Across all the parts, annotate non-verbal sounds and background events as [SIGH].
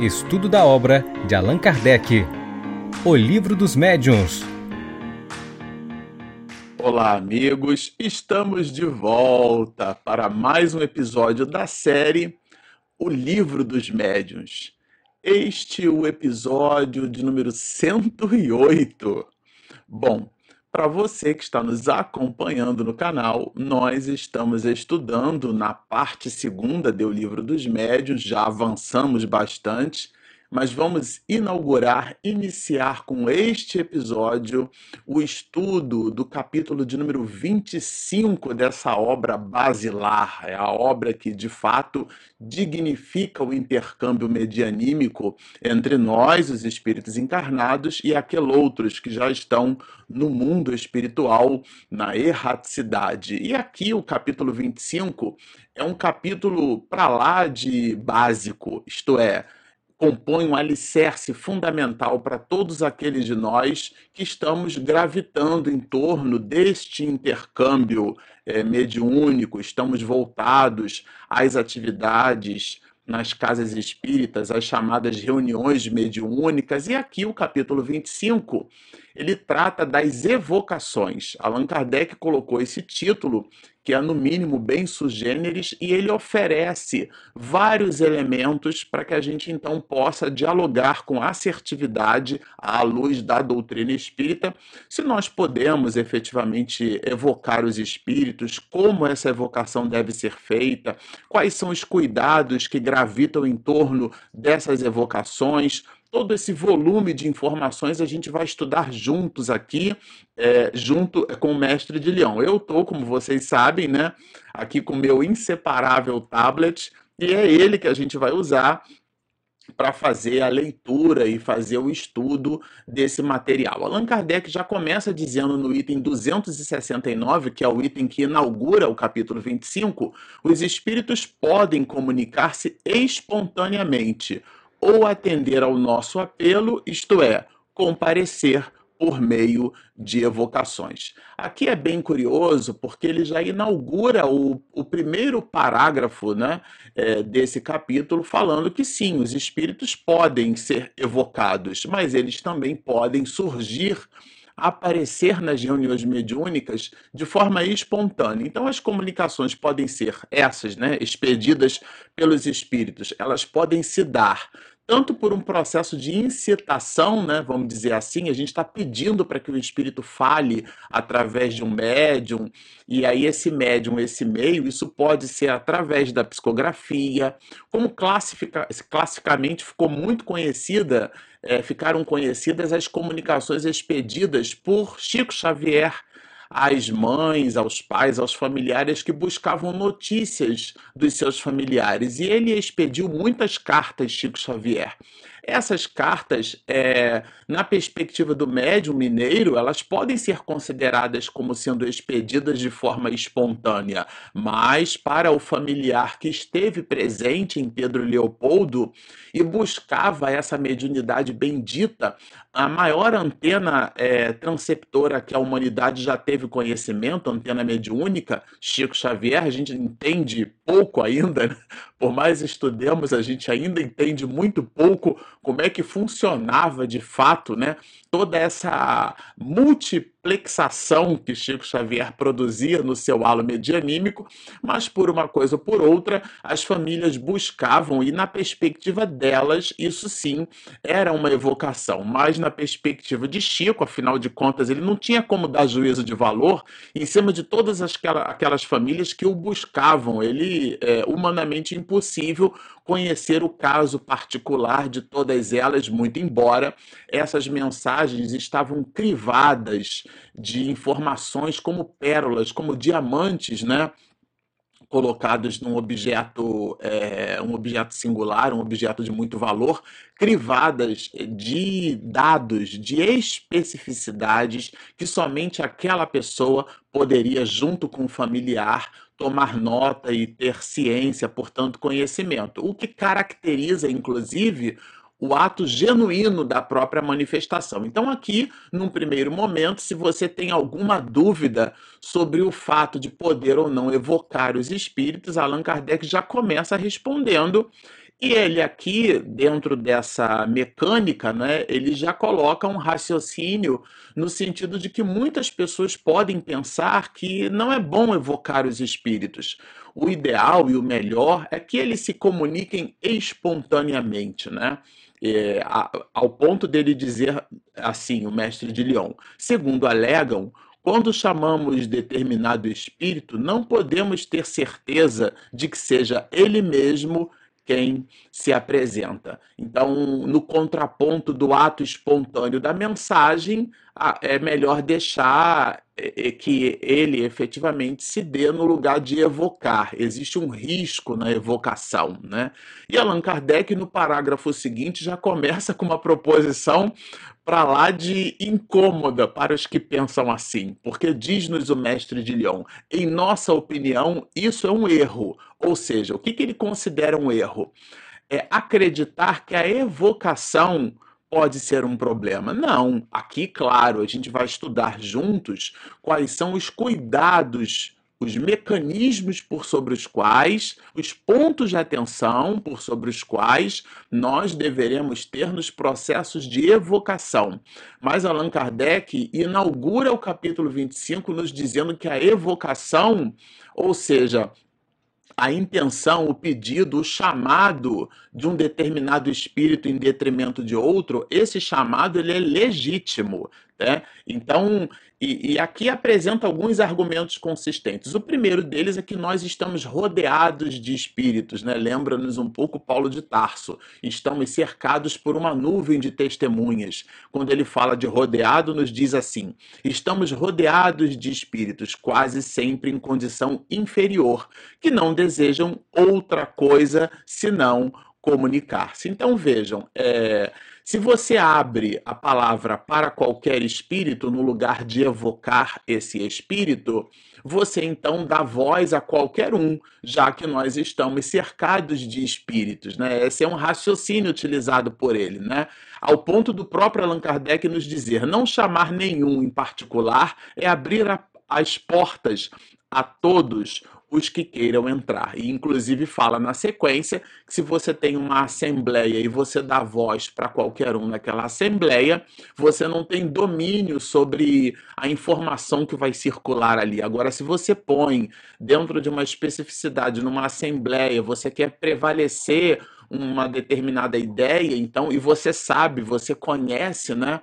Estudo da obra de Allan Kardec. O Livro dos Médiuns. Olá, amigos. Estamos de volta para mais um episódio da série O Livro dos Médiuns. Este é o episódio de número 108. Bom, para você que está nos acompanhando no canal, nós estamos estudando na parte segunda do Livro dos Médios, já avançamos bastante mas vamos inaugurar, iniciar com este episódio o estudo do capítulo de número 25 dessa obra basilar. É a obra que, de fato, dignifica o intercâmbio medianímico entre nós, os espíritos encarnados, e aqueles que já estão no mundo espiritual, na erraticidade. E aqui o capítulo 25 é um capítulo para lá de básico, isto é, compõe um alicerce fundamental para todos aqueles de nós que estamos gravitando em torno deste intercâmbio é, mediúnico, estamos voltados às atividades nas casas espíritas, as chamadas reuniões mediúnicas, e aqui o capítulo 25, ele trata das evocações. Allan Kardec colocou esse título que é no mínimo bem sugêneres, e ele oferece vários elementos para que a gente então possa dialogar com assertividade à luz da doutrina espírita, se nós podemos efetivamente evocar os espíritos, como essa evocação deve ser feita, quais são os cuidados que gravitam em torno dessas evocações, todo esse volume de informações a gente vai estudar juntos aqui, é, junto com o mestre de Leão. Eu estou, como vocês sabem, né, aqui com o meu inseparável tablet, e é ele que a gente vai usar para fazer a leitura e fazer o estudo desse material. Allan Kardec já começa dizendo no item 269, que é o item que inaugura o capítulo 25, os espíritos podem comunicar-se espontaneamente ou atender ao nosso apelo, isto é, comparecer por meio de evocações. Aqui é bem curioso porque ele já inaugura o, o primeiro parágrafo né, é, desse capítulo falando que sim, os espíritos podem ser evocados, mas eles também podem surgir aparecer nas reuniões mediúnicas de forma espontânea. Então, as comunicações podem ser essas, né, expedidas pelos espíritos, elas podem se dar tanto por um processo de incitação, né, vamos dizer assim, a gente está pedindo para que o espírito fale através de um médium, e aí esse médium, esse meio, isso pode ser através da psicografia, como classifica, classicamente ficou muito conhecida, é, ficaram conhecidas as comunicações expedidas por Chico Xavier, às mães, aos pais, aos familiares que buscavam notícias dos seus familiares. E ele expediu muitas cartas, Chico Xavier. Essas cartas, é, na perspectiva do médium mineiro, elas podem ser consideradas como sendo expedidas de forma espontânea, mas para o familiar que esteve presente em Pedro Leopoldo e buscava essa mediunidade bendita, a maior antena é, transceptora que a humanidade já teve conhecimento, antena mediúnica, Chico Xavier, a gente entende pouco ainda, né? por mais estudemos, a gente ainda entende muito pouco como é que funcionava de fato, né? Toda essa multiplexação que Chico Xavier produzia no seu halo medianímico, mas por uma coisa ou por outra, as famílias buscavam, e na perspectiva delas, isso sim era uma evocação, mas na perspectiva de Chico, afinal de contas, ele não tinha como dar juízo de valor em cima de todas aquelas famílias que o buscavam, ele é humanamente impossível conhecer o caso particular de todas elas, muito embora essas mensagens estavam crivadas de informações como pérolas, como diamantes, né? colocados num objeto, é, um objeto singular, um objeto de muito valor, crivadas de dados, de especificidades que somente aquela pessoa poderia, junto com o familiar, tomar nota e ter ciência, portanto, conhecimento. O que caracteriza, inclusive, o ato genuíno da própria manifestação. Então, aqui, num primeiro momento, se você tem alguma dúvida sobre o fato de poder ou não evocar os espíritos, Allan Kardec já começa respondendo E ele aqui, dentro dessa mecânica, né, ele já coloca um raciocínio no sentido de que muitas pessoas podem pensar que não é bom evocar os espíritos. O ideal e o melhor é que eles se comuniquem espontaneamente, né? É, ao ponto dele dizer assim, o mestre de Lyon. Segundo alegam, quando chamamos determinado espírito, não podemos ter certeza de que seja ele mesmo quem se apresenta. Então, no contraponto do ato espontâneo da mensagem, é melhor deixar é, é, que ele efetivamente se dê no lugar de evocar. Existe um risco na evocação. Né? E Allan Kardec, no parágrafo seguinte, já começa com uma proposição para lá de incômoda para os que pensam assim, porque diz-nos o mestre de Lyon, em nossa opinião, isso é um erro. Ou seja, o que, que ele considera um erro? É acreditar que a evocação pode ser um problema. Não, aqui, claro, a gente vai estudar juntos quais são os cuidados os mecanismos por sobre os quais, os pontos de atenção por sobre os quais nós deveremos ter nos processos de evocação. Mas Allan Kardec inaugura o capítulo 25 nos dizendo que a evocação, ou seja, a intenção, o pedido, o chamado de um determinado espírito em detrimento de outro, esse chamado ele é legítimo. Né? Então, e, e, aqui apresenta alguns argumentos consistentes. O primeiro deles é que nós estamos rodeados de espíritos, né? Lembra-nos um pouco Paulo de Tarso. Estamos cercados por uma nuvem de testemunhas. Quando ele fala de rodeado, nos diz assim: estamos rodeados de espíritos, quase sempre em condição inferior, que não desejam outra coisa senão comunicar-se. Então vejam, é, se você abre a palavra para qualquer espírito no lugar de evocar esse espírito, você então dá voz a qualquer um, já que nós estamos cercados de espíritos, né? Esse é um raciocínio utilizado por ele, né? Ao ponto do próprio Allan Kardec nos dizer, não chamar nenhum em particular é abrir a, as portas a todos os que queiram entrar. E inclusive fala na sequência que se você tem uma assembleia e você dá voz para qualquer um naquela assembleia, você não tem domínio sobre a informação que vai circular ali. Agora, se você põe dentro de uma especificidade numa assembleia, você quer prevalecer uma determinada ideia, então, e você sabe, você conhece, né?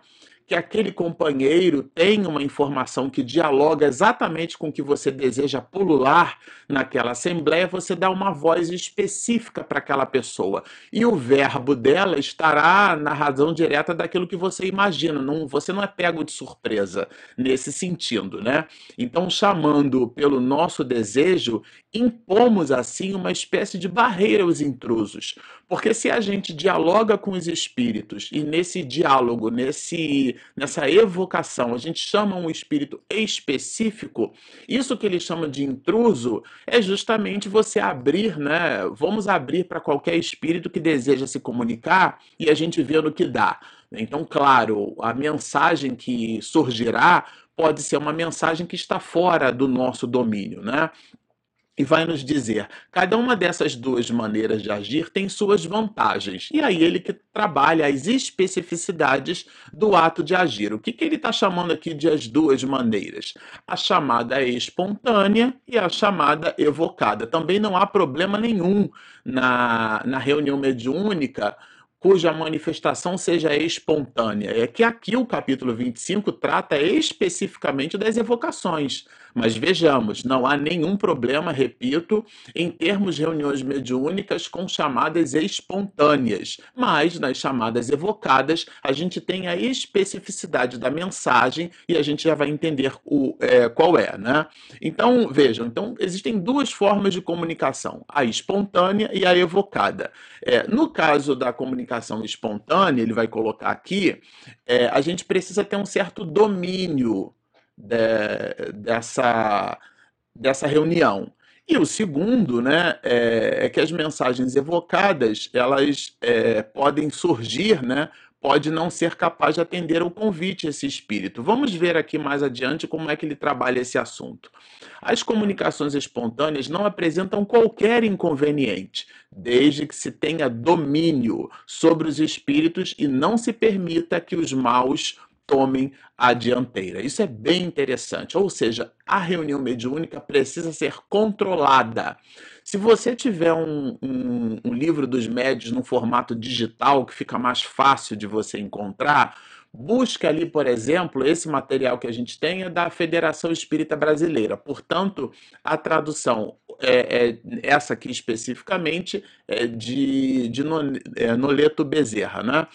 Que aquele companheiro tem uma informação que dialoga exatamente com o que você deseja pulular naquela assembleia, você dá uma voz específica para aquela pessoa. E o verbo dela estará na razão direta daquilo que você imagina. Não, você não é pego de surpresa nesse sentido, né? Então, chamando pelo nosso desejo, impomos assim uma espécie de barreira aos intrusos. Porque se a gente dialoga com os espíritos e nesse diálogo, nesse nessa evocação, a gente chama um espírito específico, isso que ele chama de intruso é justamente você abrir, né? Vamos abrir para qualquer espírito que deseja se comunicar e a gente vê no que dá. Então, claro, a mensagem que surgirá pode ser uma mensagem que está fora do nosso domínio, né? E vai nos dizer: cada uma dessas duas maneiras de agir tem suas vantagens. E aí ele que trabalha as especificidades do ato de agir. O que, que ele está chamando aqui de as duas maneiras? A chamada espontânea e a chamada evocada. Também não há problema nenhum na, na reunião mediúnica cuja manifestação seja espontânea. É que aqui o capítulo 25 trata especificamente das evocações. Mas vejamos, não há nenhum problema, repito, em termos reuniões mediúnicas com chamadas espontâneas. Mas nas chamadas evocadas, a gente tem a especificidade da mensagem e a gente já vai entender o, é, qual é, né? Então, vejam, então existem duas formas de comunicação: a espontânea e a evocada. É, no caso da comunicação espontânea, ele vai colocar aqui, é, a gente precisa ter um certo domínio de, dessa, dessa reunião. E o segundo, né, é, é que as mensagens evocadas elas é, podem surgir, né, pode não ser capaz de atender ao convite esse espírito. Vamos ver aqui mais adiante como é que ele trabalha esse assunto. As comunicações espontâneas não apresentam qualquer inconveniente, desde que se tenha domínio sobre os espíritos e não se permita que os maus tomem a dianteira. Isso é bem interessante. Ou seja, a reunião mediúnica precisa ser controlada. Se você tiver um, um, um livro dos médios no formato digital, que fica mais fácil de você encontrar, Busque ali, por exemplo, esse material que a gente tem é da Federação Espírita Brasileira. Portanto, a tradução, é, é essa aqui especificamente, é de, de é, Noleto Bezerra, né?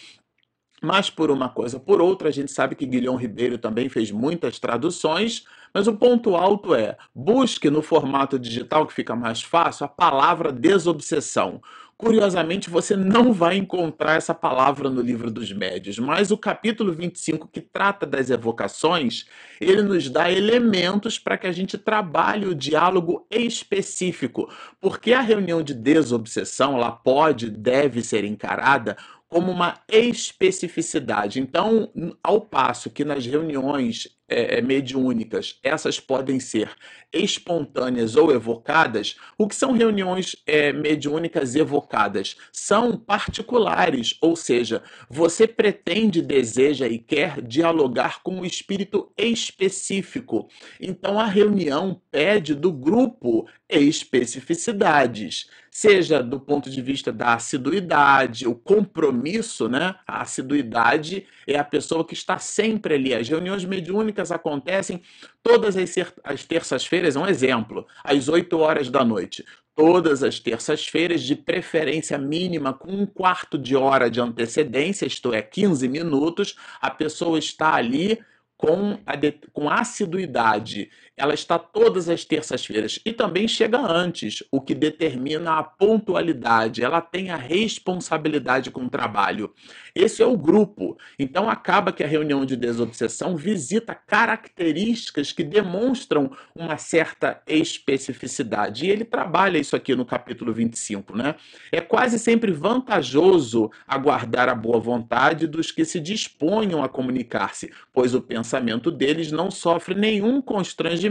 Mas por uma coisa por outra, a gente sabe que Guilhom Ribeiro também fez muitas traduções, mas o ponto alto é: busque no formato digital que fica mais fácil a palavra desobsessão. Curiosamente, você não vai encontrar essa palavra no livro dos médios, mas o capítulo 25, que trata das evocações, ele nos dá elementos para que a gente trabalhe o diálogo específico, porque a reunião de desobsessão, ela pode, deve ser encarada como uma especificidade. Então, ao passo que nas reuniões é, é, mediúnicas, essas podem ser espontâneas ou evocadas. O que são reuniões é, mediúnicas evocadas? São particulares, ou seja, você pretende, deseja e quer dialogar com um espírito específico. Então a reunião pede do grupo especificidades, seja do ponto de vista da assiduidade, o compromisso, né? A assiduidade é a pessoa que está sempre ali. As reuniões mediúnicas acontecem todas as, as terças-feiras, é um exemplo, às 8 horas da noite. Todas as terças-feiras, de preferência mínima, com um quarto de hora de antecedência, isto é, 15 minutos, a pessoa está ali com, a de, com assiduidade. Ela está todas as terças-feiras e também chega antes, o que determina a pontualidade. Ela tem a responsabilidade com o trabalho. Esse é o grupo. Então acaba que a reunião de desobsessão visita características que demonstram uma certa especificidade. E ele trabalha isso aqui no capítulo 25, né? É quase sempre vantajoso aguardar a boa vontade dos que se disponham a comunicar-se, pois o pensamento pensamento deles não sofre nenhum constrangimento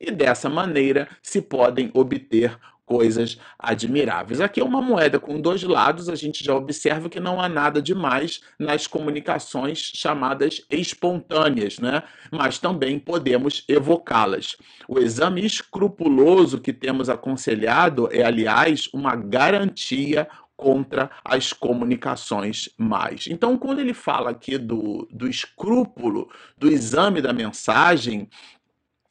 e dessa maneira se podem obter coisas admiráveis. Aqui é uma moeda com dois lados, a gente já observa que não há nada demais nas comunicações chamadas espontâneas, né? mas também podemos evocá-las. O exame escrupuloso que temos aconselhado é, aliás, uma garantia contra as comunicações mais. Então, quando ele fala aqui do, do escrúpulo, do exame da mensagem,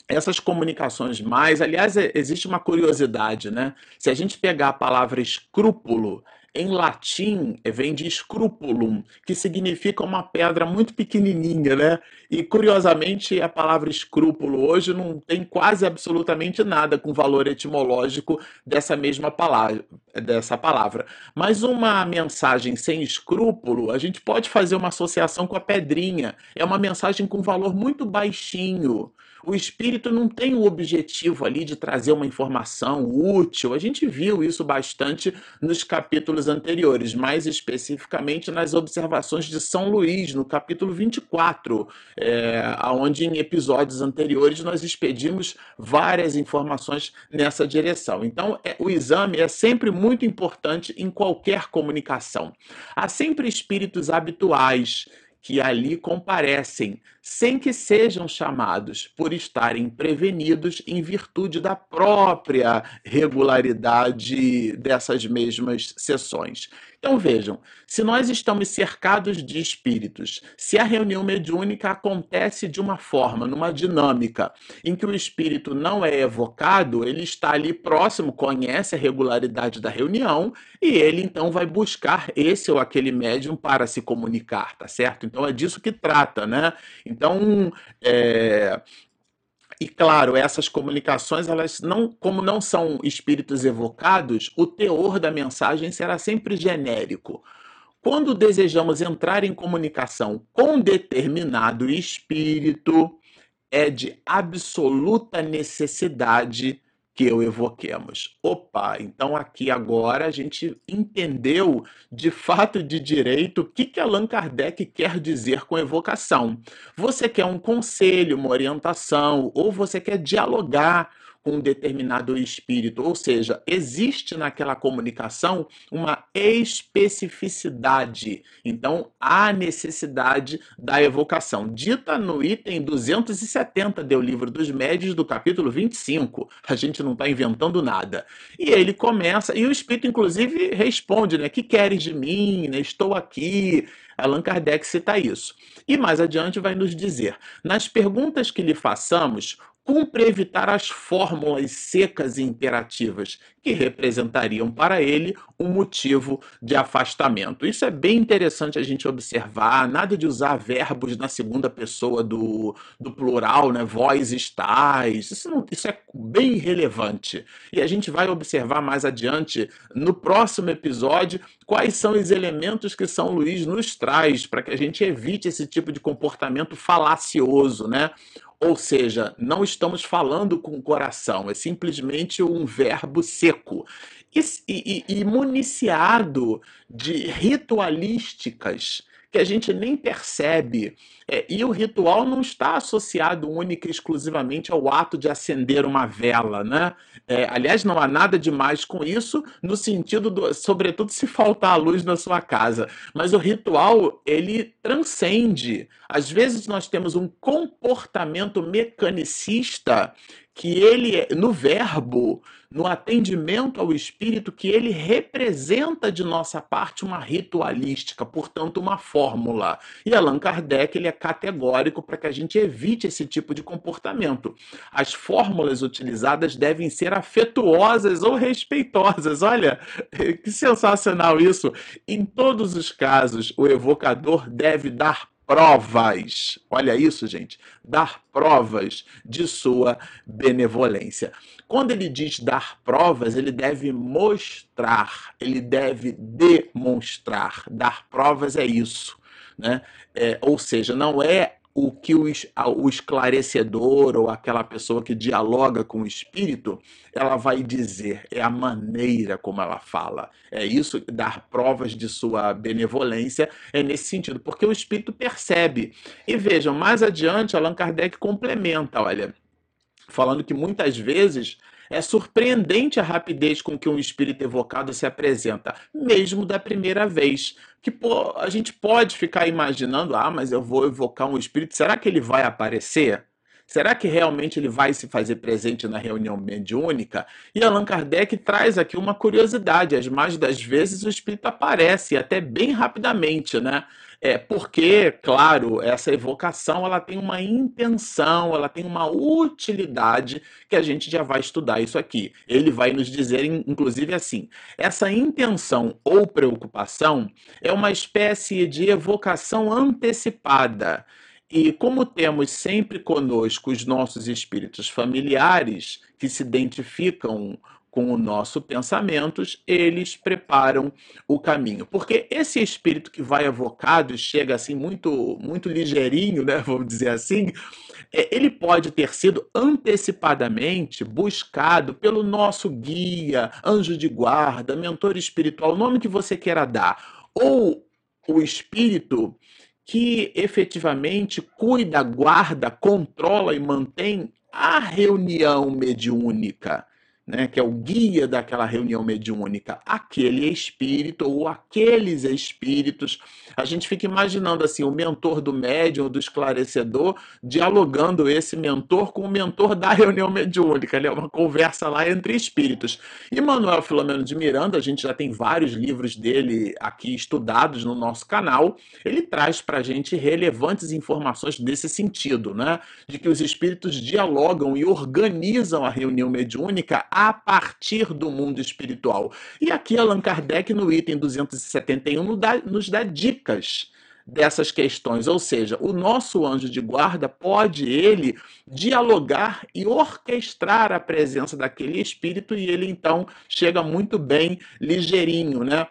essas comunicações mais, aliás, existe uma curiosidade, né? Se a gente pegar a palavra escrúpulo, em latim vem de scrupulum, que significa uma pedra muito pequenininha, né? E curiosamente a palavra escrúpulo hoje não tem quase absolutamente nada com valor etimológico dessa mesma palavra, dessa palavra. Mas uma mensagem sem escrúpulo, a gente pode fazer uma associação com a pedrinha. É uma mensagem com valor muito baixinho. O espírito não tem o objetivo ali de trazer uma informação útil. A gente viu isso bastante nos capítulos anteriores, mais especificamente nas observações de São Luís, no capítulo 24, é, onde em episódios anteriores nós expedimos várias informações nessa direção. Então, é, o exame é sempre muito importante em qualquer comunicação. Há sempre espíritos habituais que ali comparecem, sem que sejam chamados, por estarem prevenidos em virtude da própria regularidade dessas mesmas sessões. Então vejam, se nós estamos cercados de espíritos, se a reunião mediúnica acontece de uma forma, numa dinâmica, em que o espírito não é evocado, ele está ali próximo, conhece a regularidade da reunião e ele então vai buscar esse ou aquele médium para se comunicar, tá certo? Então é disso que trata, né? Então, é, e claro, essas comunicações, elas não, como não são espíritos evocados, o teor da mensagem será sempre genérico. Quando desejamos entrar em comunicação com determinado espírito, é de absoluta necessidade que o evoquemos. Opa, então aqui agora a gente entendeu de fato de direito o que, que Allan Kardec quer dizer com evocação. Você quer um conselho, uma orientação, ou você quer dialogar um determinado espírito, ou seja, existe naquela comunicação uma especificidade. Então, há necessidade da evocação. Dita no item 270 do Livro dos Médios, do capítulo 25. A gente não está inventando nada. E ele começa, e o espírito, inclusive, responde, né? Que queres de mim? Né? Estou aqui. Allan Kardec cita isso. E mais adiante vai nos dizer: nas perguntas que lhe façamos, cumpre evitar as fórmulas secas e imperativas, que representariam para ele um motivo de afastamento. Isso é bem interessante a gente observar, nada de usar verbos na segunda pessoa do, do plural, né? vós estáis, isso, não, isso é bem relevante. E a gente vai observar mais adiante, no próximo episódio, quais são os elementos que São Luís nos traz para que a gente evite esse tipo de comportamento falacioso, né? Ou seja, não estamos falando com o coração, é simplesmente um verbo seco. E, e, e municiado de ritualísticas que a gente nem percebe. É, e o ritual não está associado única e exclusivamente ao ato de acender uma vela, né? É, aliás, não há nada demais com isso, no sentido do, sobretudo se faltar a luz na sua casa. Mas o ritual ele transcende. Às vezes nós temos um comportamento mecanicista que ele, no verbo, no atendimento ao espírito, que ele representa de nossa parte uma ritualística, portanto, uma fórmula. E Allan Kardec ele é categórico para que a gente evite esse tipo de comportamento. As fórmulas utilizadas devem ser afetuosas ou respeitosas. Olha, [LAUGHS] que sensacional isso! Em todos os casos, o evocador deve dar provas. Olha isso, gente. Dar provas de sua benevolência. Quando ele diz dar provas, ele deve mostrar, ele deve demonstrar. Dar provas é isso. Né? É, ou seja, não é o que o, o esclarecedor ou aquela pessoa que dialoga com o espírito, ela vai dizer, é a maneira como ela fala. É isso, dar provas de sua benevolência é nesse sentido, porque o espírito percebe. E vejam, mais adiante, Allan Kardec complementa, olha, falando que muitas vezes é surpreendente a rapidez com que um espírito evocado se apresenta, mesmo da primeira vez. Que pô, a gente pode ficar imaginando, ah, mas eu vou evocar um espírito, será que ele vai aparecer? Será que realmente ele vai se fazer presente na reunião mediúnica? E Allan Kardec traz aqui uma curiosidade: as mais das vezes o espírito aparece, até bem rapidamente, né? É porque, claro, essa evocação ela tem uma intenção, ela tem uma utilidade que a gente já vai estudar isso aqui. Ele vai nos dizer, inclusive, assim: essa intenção ou preocupação é uma espécie de evocação antecipada. E como temos sempre conosco os nossos espíritos familiares que se identificam com o nosso pensamentos, eles preparam o caminho. Porque esse espírito que vai evocado chega assim muito muito ligeirinho, né, [LAUGHS] vamos dizer assim, é, ele pode ter sido antecipadamente buscado pelo nosso guia, anjo de guarda, mentor espiritual, o nome que você queira dar, ou o espírito que efetivamente cuida, guarda, controla e mantém a reunião mediúnica né, que é o guia daquela reunião mediúnica, aquele espírito ou aqueles espíritos. A gente fica imaginando assim, o mentor do médium, do esclarecedor, dialogando esse mentor com o mentor da reunião mediúnica. É uma conversa lá entre espíritos. E Manuel Filomeno de Miranda, a gente já tem vários livros dele aqui estudados no nosso canal. Ele traz para a gente relevantes informações nesse sentido, né? De que os espíritos dialogam e organizam a reunião mediúnica a partir do mundo espiritual. E aqui Allan Kardec, no item 271, nos dá, nos dá dicas dessas questões, ou seja, o nosso anjo de guarda pode ele dialogar e orquestrar a presença daquele espírito e ele então chega muito bem ligeirinho, né?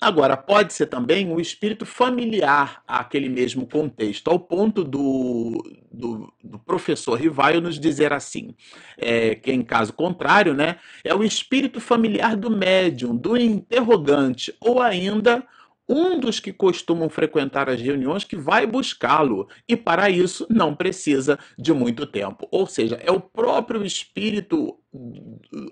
Agora, pode ser também um espírito familiar àquele mesmo contexto, ao ponto do, do, do professor Rivaio nos dizer assim, é, que em caso contrário, né, é o espírito familiar do médium, do interrogante, ou ainda um dos que costumam frequentar as reuniões que vai buscá-lo e para isso não precisa de muito tempo. Ou seja, é o próprio espírito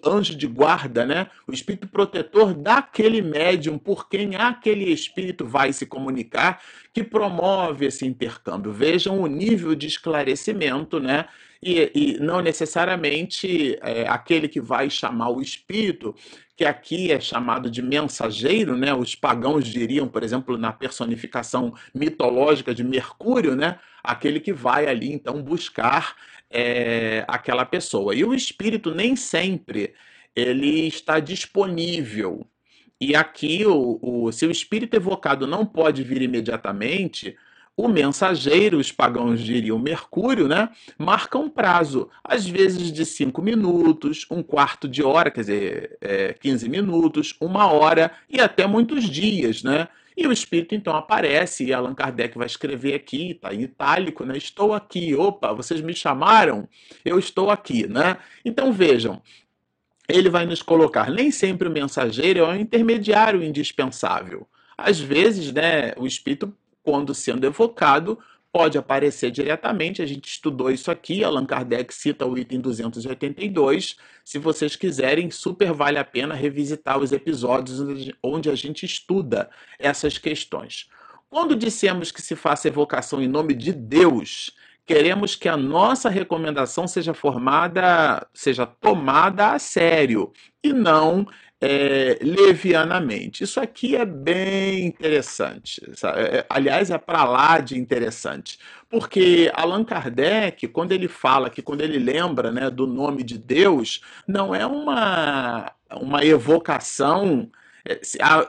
anjo de guarda, né? O espírito protetor daquele médium por quem aquele espírito vai se comunicar que promove esse intercâmbio. Vejam o nível de esclarecimento, né? E, e não necessariamente é, aquele que vai chamar o espírito que aqui é chamado de mensageiro, né? Os pagãos diriam, por exemplo, na personificação mitológica de Mercúrio, né? Aquele que vai ali então buscar é, aquela pessoa. E o espírito nem sempre ele está disponível. E aqui, o, o, se o espírito evocado não pode vir imediatamente, o mensageiro, os pagãos diriam Mercúrio, né? Marca um prazo, às vezes de cinco minutos, um quarto de hora, quer dizer, é, 15 minutos, uma hora e até muitos dias, né? E o espírito então aparece, e Allan Kardec vai escrever aqui, está em itálico, né? Estou aqui, opa, vocês me chamaram? Eu estou aqui, né? Então vejam, ele vai nos colocar, nem sempre o mensageiro é o intermediário indispensável. Às vezes, né, o espírito quando sendo evocado, pode aparecer diretamente. A gente estudou isso aqui, Allan Kardec cita o item 282. Se vocês quiserem, super vale a pena revisitar os episódios onde a gente estuda essas questões. Quando dissemos que se faça evocação em nome de Deus, queremos que a nossa recomendação seja formada, seja tomada a sério e não é, levianamente. Isso aqui é bem interessante. É, é, aliás, é para lá de interessante. Porque Allan Kardec, quando ele fala que quando ele lembra né, do nome de Deus, não é uma, uma evocação. É,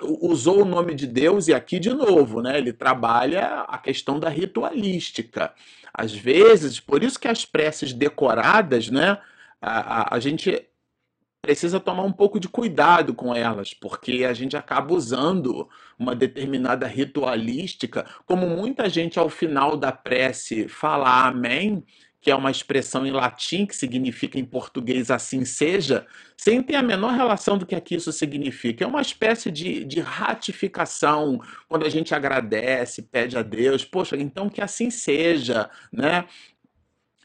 usou o nome de Deus e aqui de novo, né? Ele trabalha a questão da ritualística. Às vezes, por isso que as preces decoradas, né? A, a, a gente precisa tomar um pouco de cuidado com elas, porque a gente acaba usando uma determinada ritualística, como muita gente ao final da prece fala amém, que é uma expressão em latim que significa em português assim seja, sem ter a menor relação do que aqui isso significa. É uma espécie de, de ratificação, quando a gente agradece, pede a Deus, poxa, então que assim seja, né?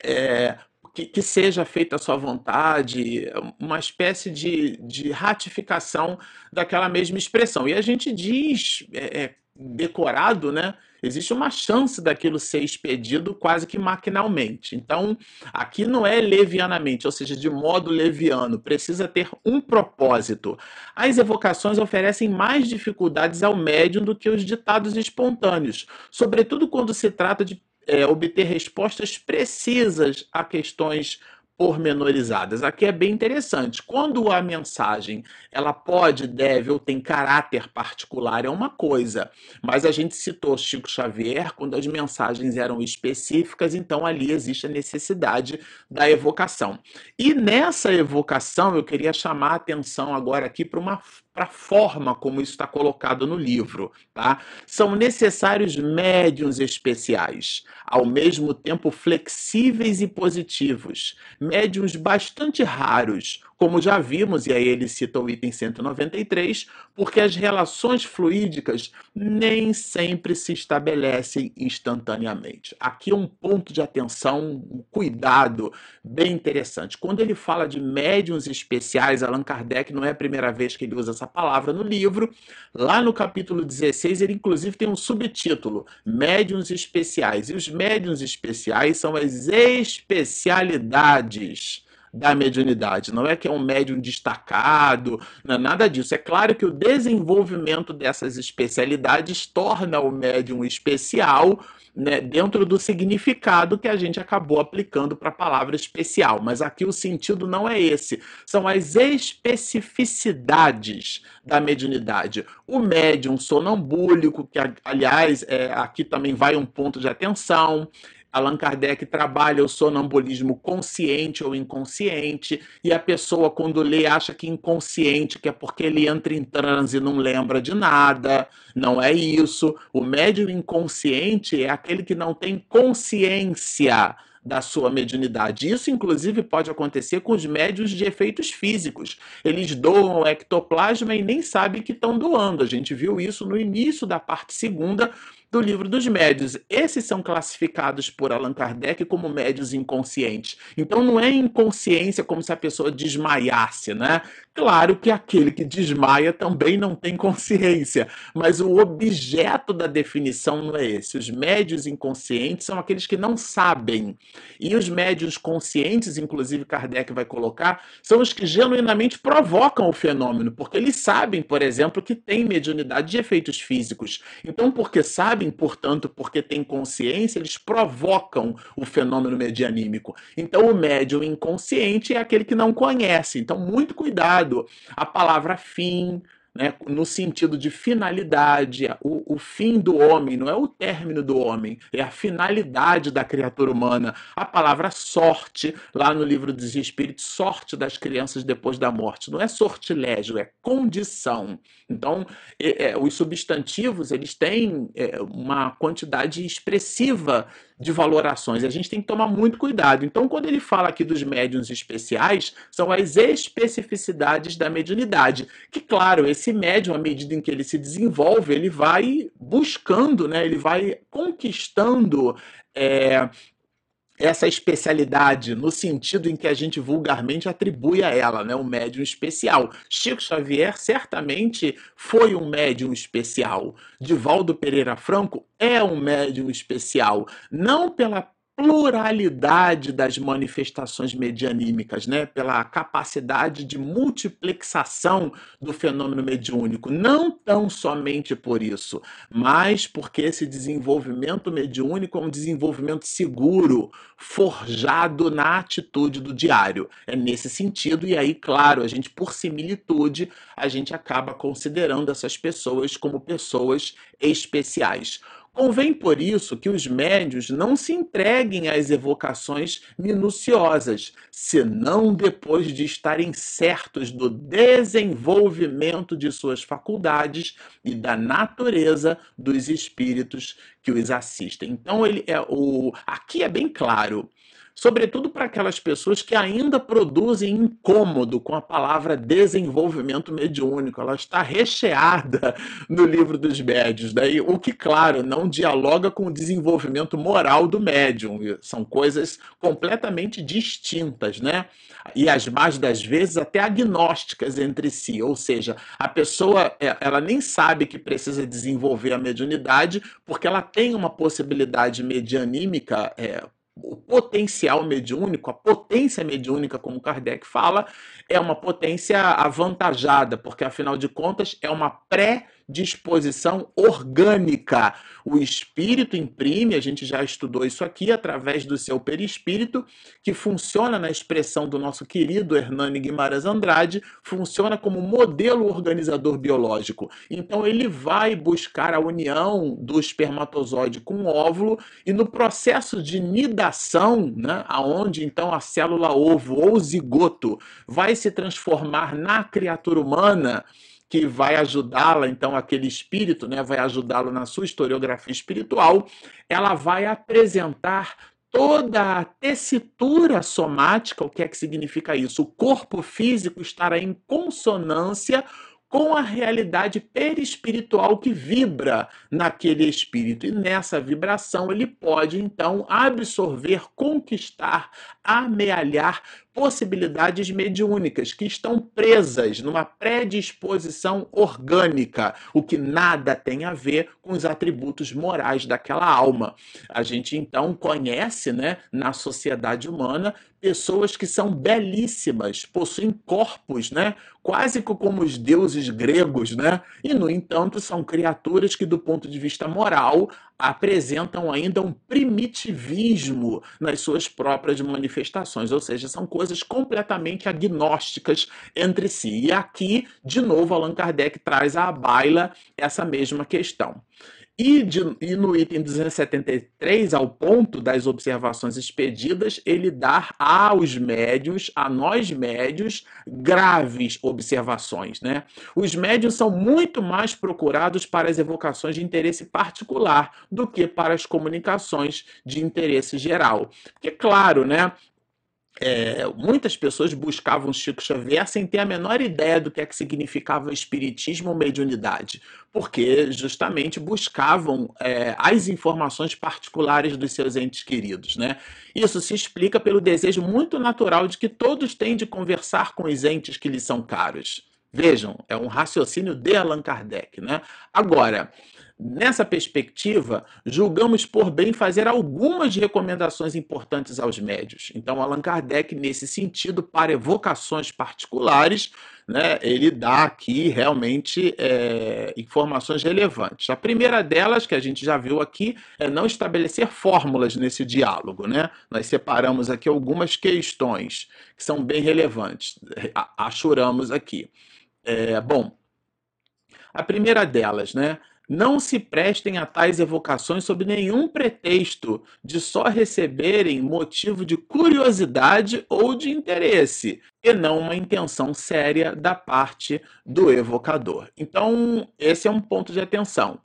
É, que, que, seja feita a sua vontade, uma espécie de, de ratificação daquela mesma expressão. E a gente diz, é, é, decorado, né? Existe uma chance daquilo ser expedido quase que maquinalmente. Então, aqui não é levianamente, ou seja, de modo leviano, precisa ter um propósito. As evocações oferecem mais dificuldades ao médium do que os ditados espontâneos, sobretudo quando se trata de é, obter respostas precisas a questões pormenorizadas. Aqui é bem interessante. Quando a mensagem ela pode, deve ou tem caráter particular é uma coisa, mas a gente citou Chico Xavier quando as mensagens eram específicas, então ali existe a necessidade da evocação. E nessa evocação eu queria chamar a atenção agora aqui para uma para a forma como isso está colocado no livro. Tá? São necessários médiums especiais, ao mesmo tempo flexíveis e positivos, médiums bastante raros, como já vimos, e aí ele cita o item 193, porque as relações fluídicas nem sempre se estabelecem instantaneamente. Aqui um ponto de atenção, um cuidado bem interessante. Quando ele fala de médiums especiais, Allan Kardec não é a primeira vez que ele usa essa palavra no livro. Lá no capítulo 16, ele inclusive tem um subtítulo: Médiums especiais. E os médiums especiais são as especialidades da mediunidade. Não é que é um médium destacado, não é nada disso. É claro que o desenvolvimento dessas especialidades torna o médium especial né, dentro do significado que a gente acabou aplicando para a palavra especial. Mas aqui o sentido não é esse. São as especificidades da mediunidade. O médium sonambúlico, que aliás é, aqui também vai um ponto de atenção, Allan Kardec trabalha o sonambulismo consciente ou inconsciente, e a pessoa, quando lê, acha que inconsciente, que é porque ele entra em transe e não lembra de nada. Não é isso. O médium inconsciente é aquele que não tem consciência da sua mediunidade. Isso, inclusive, pode acontecer com os médios de efeitos físicos. Eles doam ectoplasma e nem sabem que estão doando. A gente viu isso no início da parte segunda do livro dos médios. Esses são classificados por Allan Kardec como médios inconscientes. Então não é inconsciência como se a pessoa desmaiasse, né? Claro que aquele que desmaia também não tem consciência, mas o objeto da definição não é esse. Os médios inconscientes são aqueles que não sabem. E os médios conscientes, inclusive Kardec vai colocar, são os que genuinamente provocam o fenômeno, porque eles sabem, por exemplo, que tem mediunidade de efeitos físicos. Então, porque sabem, portanto, porque têm consciência, eles provocam o fenômeno medianímico. Então, o médium inconsciente é aquele que não conhece. Então, muito cuidado a palavra fim, né, no sentido de finalidade, o, o, fim do homem, não é o término do homem, é a finalidade da criatura humana. A palavra sorte, lá no livro dos Espíritos, sorte das crianças depois da morte, não é sortilégio, é condição. Então, é, é, os substantivos, eles têm é, uma quantidade expressiva de valorações. A gente tem que tomar muito cuidado. Então, quando ele fala aqui dos médiums especiais, são as especificidades da mediunidade. Que, claro, esse médium, à medida em que ele se desenvolve, ele vai buscando, né? ele vai conquistando. É, essa especialidade no sentido em que a gente vulgarmente atribui a ela, né, um médium especial. Chico Xavier certamente foi um médium especial. Divaldo Pereira Franco é um médium especial, não pela pluralidade das manifestações medianímicas, né? pela capacidade de multiplexação do fenômeno mediúnico. Não tão somente por isso, mas porque esse desenvolvimento mediúnico é um desenvolvimento seguro, forjado na atitude do diário. É nesse sentido, e aí, claro, a gente, por similitude, a gente acaba considerando essas pessoas como pessoas especiais. Convém, por isso, que os médios não se entreguem às evocações minuciosas, senão depois de estarem certos do desenvolvimento de suas faculdades e da natureza dos espíritos que os assistem. Então, ele é o aqui é bem claro sobretudo para aquelas pessoas que ainda produzem incômodo com a palavra desenvolvimento mediúnico. Ela está recheada no livro dos médios, daí o que, claro, não dialoga com o desenvolvimento moral do médium. São coisas completamente distintas, né? E as mais das vezes até agnósticas entre si, ou seja, a pessoa é, ela nem sabe que precisa desenvolver a mediunidade porque ela tem uma possibilidade medianímica é, o potencial mediúnico, a potência mediúnica, como Kardec fala, é uma potência avantajada, porque afinal de contas é uma pré disposição orgânica. O espírito imprime, a gente já estudou isso aqui, através do seu perispírito, que funciona na expressão do nosso querido Hernani Guimarães Andrade, funciona como modelo organizador biológico. Então ele vai buscar a união do espermatozoide com o óvulo e no processo de nidação, né, aonde então a célula ovo ou zigoto vai se transformar na criatura humana, que vai ajudá-la, então, aquele espírito, né, vai ajudá-lo na sua historiografia espiritual, ela vai apresentar toda a tessitura somática, o que é que significa isso? O corpo físico estará em consonância com a realidade perispiritual que vibra naquele espírito. E nessa vibração ele pode então absorver, conquistar, amealhar possibilidades mediúnicas que estão presas numa predisposição orgânica, o que nada tem a ver com os atributos morais daquela alma. A gente então conhece, né, na sociedade humana, pessoas que são belíssimas, possuem corpos, né, quase como os deuses gregos, né? E no entanto são criaturas que do ponto de vista moral apresentam ainda um primitivismo nas suas próprias manifestações, ou seja, são coisas completamente agnósticas entre si. E aqui, de novo, Allan Kardec traz à baila essa mesma questão. E, de, e, no item 273, ao ponto das observações expedidas, ele dá aos médios, a nós médios, graves observações. Né? Os médios são muito mais procurados para as evocações de interesse particular do que para as comunicações de interesse geral. Porque, claro, né, é, muitas pessoas buscavam Chico Xavier sem ter a menor ideia do que é que significava espiritismo ou mediunidade, porque justamente buscavam é, as informações particulares dos seus entes queridos. Né? Isso se explica pelo desejo muito natural de que todos têm de conversar com os entes que lhes são caros. Vejam, é um raciocínio de Allan Kardec. Né? Agora, Nessa perspectiva, julgamos por bem fazer algumas recomendações importantes aos médios. Então, Allan Kardec, nesse sentido, para evocações particulares, né, ele dá aqui realmente é, informações relevantes. A primeira delas, que a gente já viu aqui, é não estabelecer fórmulas nesse diálogo. Né? Nós separamos aqui algumas questões que são bem relevantes, achuramos aqui. É, bom, a primeira delas, né? Não se prestem a tais evocações sob nenhum pretexto de só receberem motivo de curiosidade ou de interesse, e não uma intenção séria da parte do evocador. Então, esse é um ponto de atenção.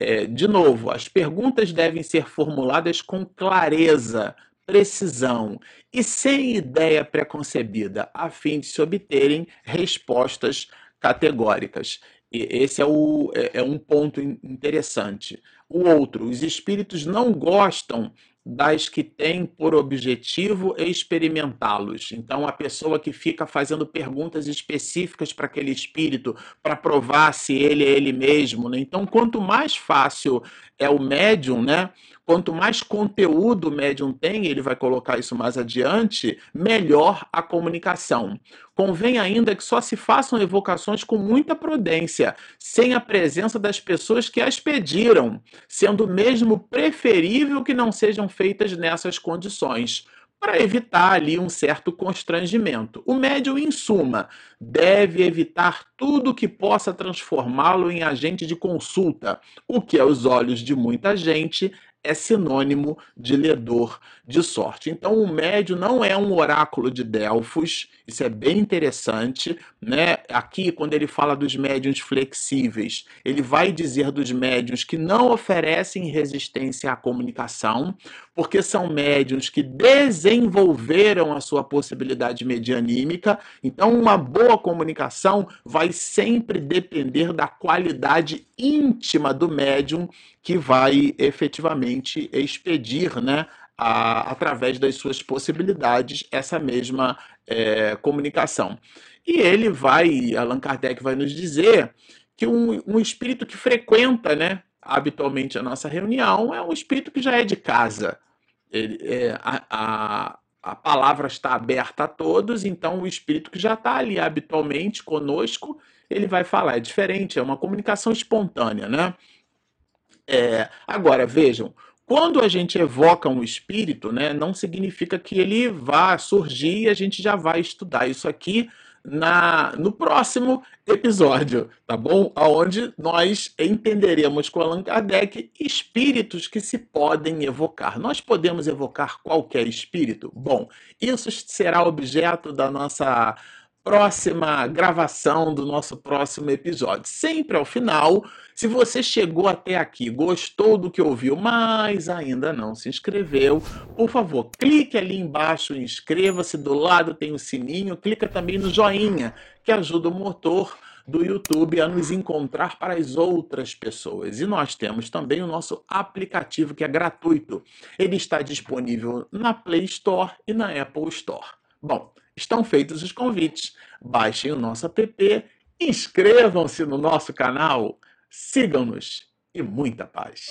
É, de novo, as perguntas devem ser formuladas com clareza, precisão e sem ideia preconcebida, a fim de se obterem respostas categóricas. Esse é, o, é, é um ponto interessante. O outro, os espíritos não gostam das que têm por objetivo experimentá-los. Então, a pessoa que fica fazendo perguntas específicas para aquele espírito, para provar se ele é ele mesmo. Né? Então, quanto mais fácil é o médium, né? Quanto mais conteúdo o médium tem, ele vai colocar isso mais adiante, melhor a comunicação. Convém ainda que só se façam evocações com muita prudência, sem a presença das pessoas que as pediram, sendo mesmo preferível que não sejam feitas nessas condições para evitar ali um certo constrangimento. O médium, em suma, deve evitar tudo que possa transformá-lo em agente de consulta, o que aos olhos de muita gente é sinônimo de ledor de sorte. Então, o médio não é um oráculo de Delfos, isso é bem interessante, né? Aqui, quando ele fala dos médiuns flexíveis, ele vai dizer dos médiuns que não oferecem resistência à comunicação, porque são médiuns que desenvolveram a sua possibilidade medianímica. Então, uma boa comunicação vai sempre depender da qualidade íntima do médium que vai efetivamente expedir, né, a, através das suas possibilidades, essa mesma é, comunicação. E ele vai, Allan Kardec vai nos dizer que um, um espírito que frequenta, né, habitualmente a nossa reunião é um espírito que já é de casa. Ele, é, a, a, a palavra está aberta a todos, então o espírito que já está ali habitualmente conosco, ele vai falar. É diferente, é uma comunicação espontânea, né? É, agora, vejam, quando a gente evoca um espírito, né, não significa que ele vá surgir e a gente já vai estudar isso aqui na no próximo episódio, tá bom? Onde nós entenderemos com Allan Kardec espíritos que se podem evocar. Nós podemos evocar qualquer espírito? Bom, isso será objeto da nossa próxima gravação do nosso próximo episódio. Sempre ao final, se você chegou até aqui, gostou do que ouviu, mas ainda não se inscreveu, por favor, clique ali embaixo, inscreva-se, do lado tem o sininho, clica também no joinha, que ajuda o motor do YouTube a nos encontrar para as outras pessoas. E nós temos também o nosso aplicativo que é gratuito. Ele está disponível na Play Store e na Apple Store. Bom, Estão feitos os convites. Baixem o nosso app, inscrevam-se no nosso canal, sigam-nos e muita paz.